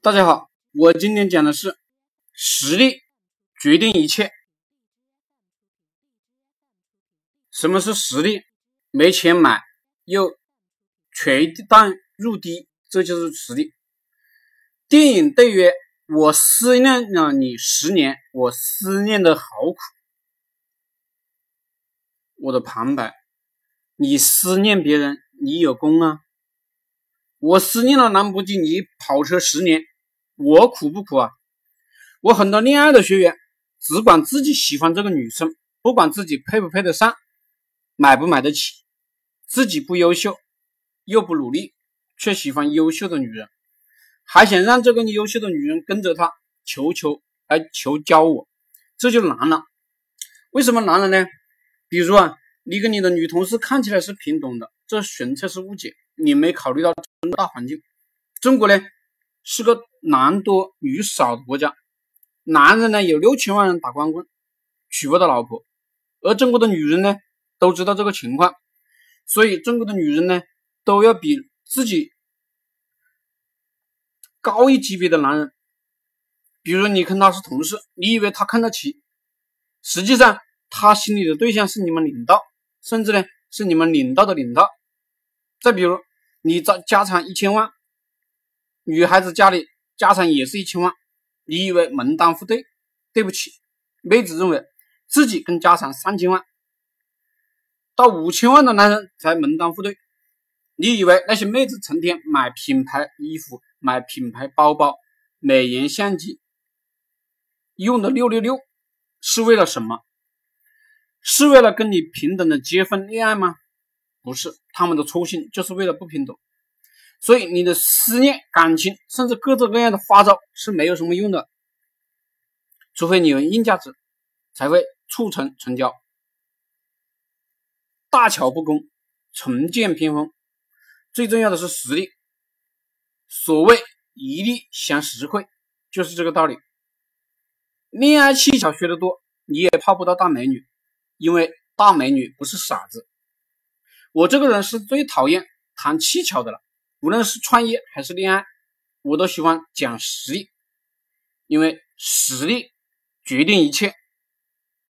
大家好，我今天讲的是实力决定一切。什么是实力？没钱买又全蛋入低，这就是实力。电影对曰：“我思念了你十年，我思念的好苦。”我的旁白：你思念别人，你有功啊。我思念了兰博基尼跑车十年，我苦不苦啊？我很多恋爱的学员只管自己喜欢这个女生，不管自己配不配得上，买不买得起，自己不优秀又不努力，却喜欢优秀的女人，还想让这个优秀的女人跟着他，求求来求教我，这就难了。为什么难了呢？比如啊，你跟你的女同事看起来是平等的，这纯粹是误解。你没考虑到大环境，中国呢是个男多女少的国家，男人呢有六千万人打光棍，娶不到老婆，而中国的女人呢都知道这个情况，所以中国的女人呢都要比自己高一级别的男人，比如你跟他是同事，你以为他看得起，实际上他心里的对象是你们领导，甚至呢是你们领导的领导，再比如。你家家产一千万，女孩子家里家产也是一千万，你以为门当户对？对不起，妹子认为自己跟家产三千万到五千万的男人才门当户对。你以为那些妹子成天买品牌衣服、买品牌包包、美颜相机，用的六六六，是为了什么？是为了跟你平等的结婚恋爱吗？不是，他们的初心就是为了不平等，所以你的思念、感情，甚至各种各样的花招是没有什么用的，除非你有硬价值，才会促成成交。大巧不工，重见偏锋，最重要的是实力。所谓一力降十会，就是这个道理。恋爱技巧学得多，你也泡不到大美女，因为大美女不是傻子。我这个人是最讨厌谈技巧的了，无论是创业还是恋爱，我都喜欢讲实力，因为实力决定一切。